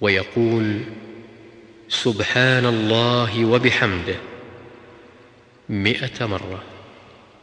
ويقول سبحان الله وبحمده مئة مرة.